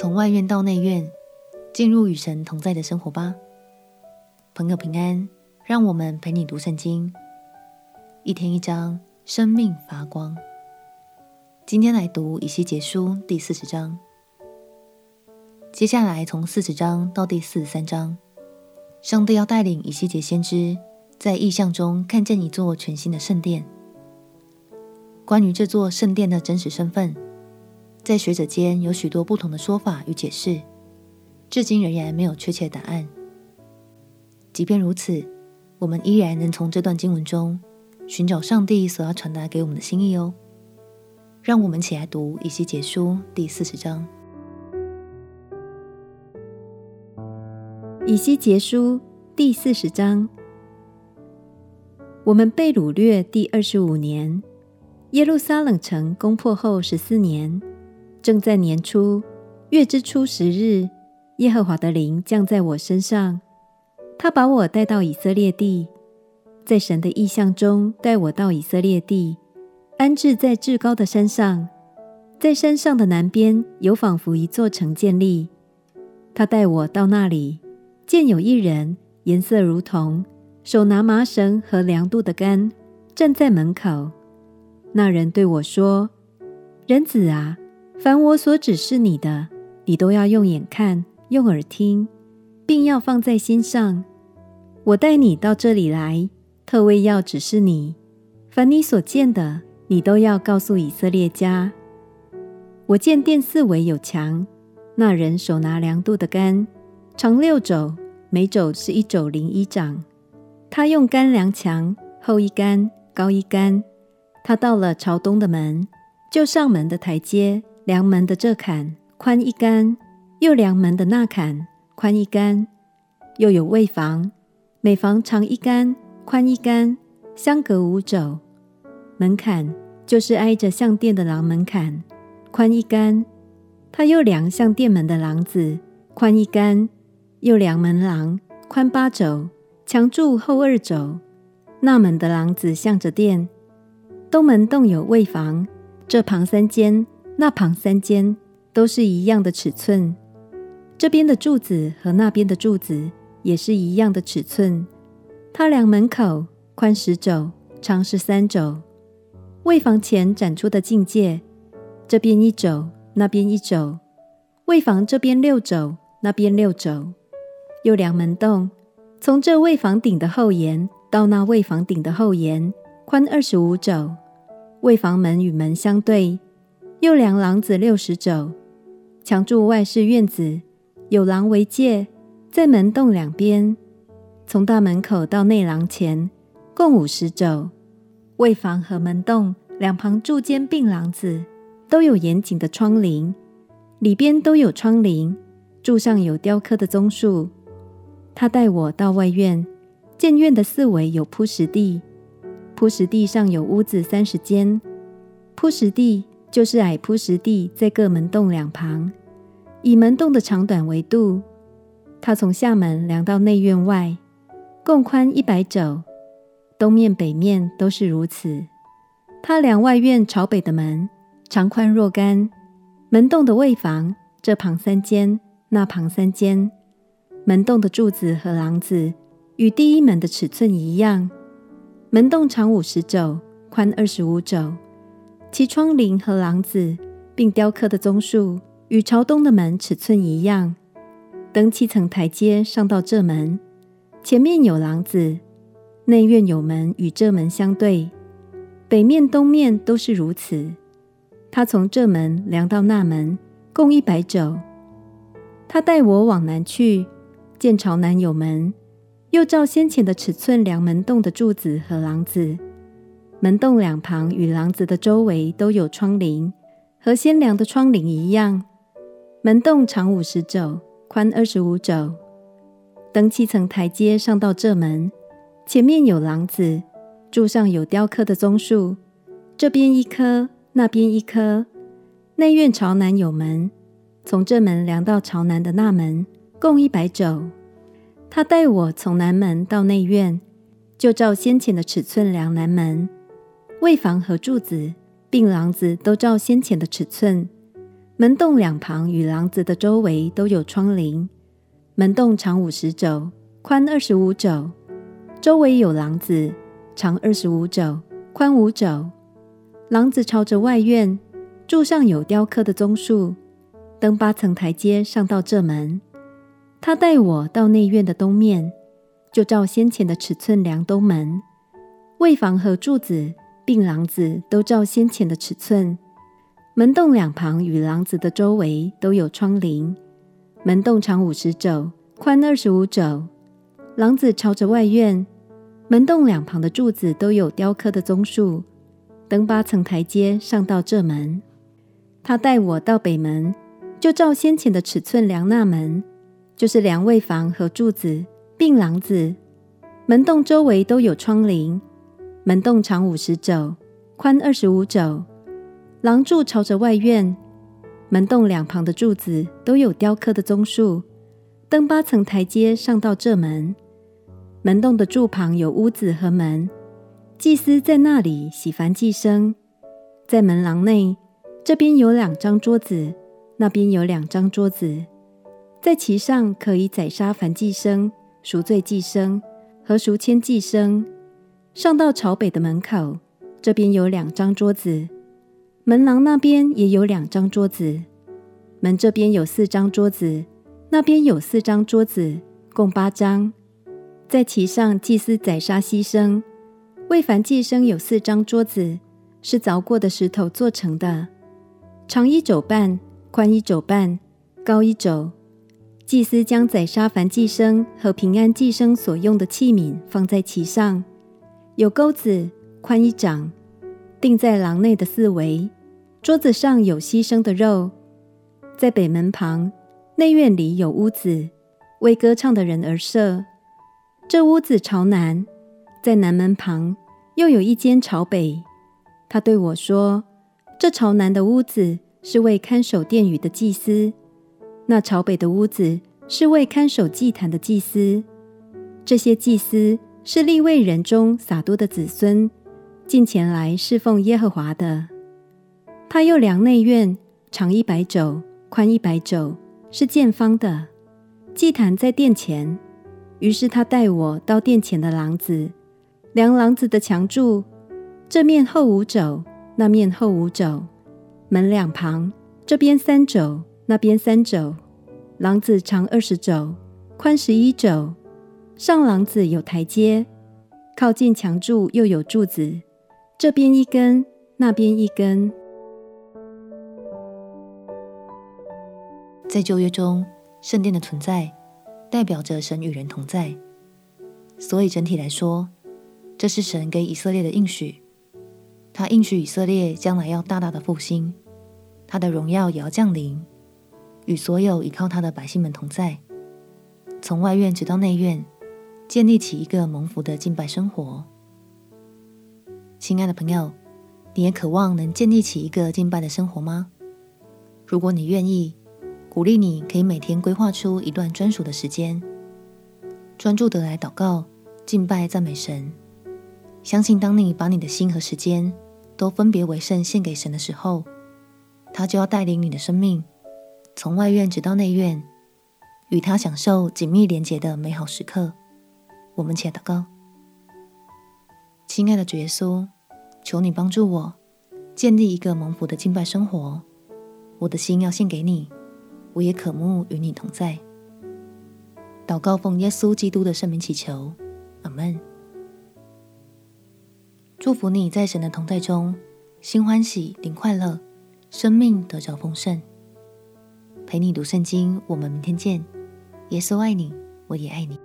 从外院到内院，进入与神同在的生活吧。朋友平安，让我们陪你读圣经，一天一章，生命发光。今天来读以西结书第四十章。接下来从四十章到第四十三章，上帝要带领以西结先知在异象中看见一座全新的圣殿。关于这座圣殿的真实身份，在学者间有许多不同的说法与解释，至今仍然没有确切答案。即便如此，我们依然能从这段经文中寻找上帝所要传达给我们的心意哦。让我们起来读以西结书第四十章。以西结书第四十章，我们被掳掠第二十五年，耶路撒冷城攻破后十四年。正在年初，月之初十日，耶和华的灵降在我身上，他把我带到以色列地，在神的意象中带我到以色列地，安置在至高的山上，在山上的南边有仿佛一座城建立。他带我到那里，见有一人，颜色如同，手拿麻绳和量度的竿，站在门口。那人对我说：“人子啊！”凡我所指示你的，你都要用眼看，用耳听，并要放在心上。我带你到这里来，特为要指示你，凡你所见的，你都要告诉以色列家。我见殿四围有墙，那人手拿量度的竿，长六肘，每肘是一肘零一掌。他用竿量墙，厚一竿，高一竿。他到了朝东的门，就上门的台阶。量门的这坎宽一竿，又量门的那坎宽一竿，又有位房，每房长一竿，宽一竿，相隔五肘。门槛就是挨着向殿的廊门槛，宽一竿。他又量向殿门的廊子，宽一竿，又量门廊，宽八肘，墙柱厚二肘。那门的廊子向着殿，东门洞有位房，这旁三间。那旁三间都是一样的尺寸，这边的柱子和那边的柱子也是一样的尺寸。他量门口宽十肘，长十三肘。位房前展出的境界，这边一肘，那边一肘。位房这边六肘，那边六肘。又量门洞，从这位房顶的后沿到那位房顶的后沿，宽二十五肘。位房门与门相对。又量廊子六十肘，墙柱外是院子，有廊为界，在门洞两边，从大门口到内廊前，共五十肘。卫房和门洞两旁柱间并廊子，都有严谨的窗棂，里边都有窗棂，柱上有雕刻的棕树。他带我到外院，见院的四围有铺石地，铺石地上有屋子三十间，铺石地。就是矮铺石地，在各门洞两旁，以门洞的长短为度。他从下门量到内院外，共宽一百肘，东面北面都是如此。他量外院朝北的门，长宽若干。门洞的位房，这旁三间，那旁三间。门洞的柱子和廊子与第一门的尺寸一样。门洞长五十肘，宽二十五肘。其窗棂和廊子，并雕刻的棕树，与朝东的门尺寸一样。登七层台阶上到这门，前面有廊子，内院有门与这门相对，北面、东面都是如此。他从这门量到那门，共一百肘。他带我往南去，见朝南有门，又照先前的尺寸量门洞的柱子和廊子。门洞两旁与廊子的周围都有窗棂，和先梁的窗棂一样。门洞长五十肘，宽二十五肘。登七层台阶上到这门，前面有廊子，柱上有雕刻的棕树，这边一棵，那边一棵。内院朝南有门，从这门量到朝南的那门，共一百肘。他带我从南门到内院，就照先前的尺寸量南门。卫房和柱子并廊子都照先前的尺寸，门洞两旁与廊子的周围都有窗棂。门洞长五十肘，宽二十五肘，周围有廊子，长二十五肘，宽五肘。廊子朝着外院，柱上有雕刻的棕树，登八层台阶上到这门。他带我到内院的东面，就照先前的尺寸量东门，为房和柱子并廊子都照先前的尺寸。门洞两旁与廊子的周围都有窗棂。门洞长五十肘，宽二十五肘。廊子朝着外院，门洞两旁的柱子都有雕刻的棕树。登八层台阶上到这门。他带我到北门，就照先前的尺寸量那门，就是量位房和柱子并廊子。门洞周围都有窗棂。门洞长五十肘，宽二十五肘。廊柱朝着外院。门洞两旁的柱子都有雕刻的棕树，登八层台阶上到这门。门洞的柱旁有屋子和门，祭司在那里洗凡祭牲。在门廊内，这边有两张桌子，那边有两张桌子，在其上可以宰杀凡祭牲、赎罪祭牲和赎愆祭牲。上到朝北的门口，这边有两张桌子。门廊那边也有两张桌子，门这边有四张桌子，那边有四张桌子，共八张。在其上，祭司宰杀牺牲。为燔祭生有四张桌子，是凿过的石头做成的，长一肘半，宽一肘半，高一肘。祭司将宰杀燔祭生和平安祭生所用的器皿放在其上，有钩子，宽一掌，钉在廊内的四围。桌子上有牺牲的肉，在北门旁内院里有屋子，为歌唱的人而设。这屋子朝南，在南门旁又有一间朝北。他对我说：“这朝南的屋子是为看守殿宇的祭司，那朝北的屋子是为看守祭坛的祭司。这些祭司是利未人中撒都的子孙，近前来侍奉耶和华的。”他又量内院，长一百肘，宽一百肘，是见方的。祭坛在殿前，于是他带我到殿前的廊子，量廊子的墙柱，这面厚五肘，那面厚五肘。门两旁，这边三肘，那边三肘。廊子长二十肘，宽十一肘。上廊子有台阶，靠近墙柱又有柱子，这边一根，那边一根。在旧约中，圣殿的存在代表着神与人同在，所以整体来说，这是神给以色列的应许。他应许以色列将来要大大的复兴，他的荣耀也要降临，与所有依靠他的百姓们同在，从外院直到内院，建立起一个蒙福的敬拜生活。亲爱的朋友，你也渴望能建立起一个敬拜的生活吗？如果你愿意，鼓励你可以每天规划出一段专属的时间，专注地来祷告、敬拜、赞美神。相信当你把你的心和时间都分别为圣献给神的时候，他就要带领你的生命，从外院直到内院，与他享受紧密连结的美好时刻。我们且祷告：亲爱的主耶稣，求你帮助我建立一个蒙福的敬拜生活。我的心要献给你。我也渴慕与你同在。祷告奉耶稣基督的圣名祈求，阿门。祝福你在神的同在中，心欢喜，灵快乐，生命得着丰盛。陪你读圣经，我们明天见。耶稣爱你，我也爱你。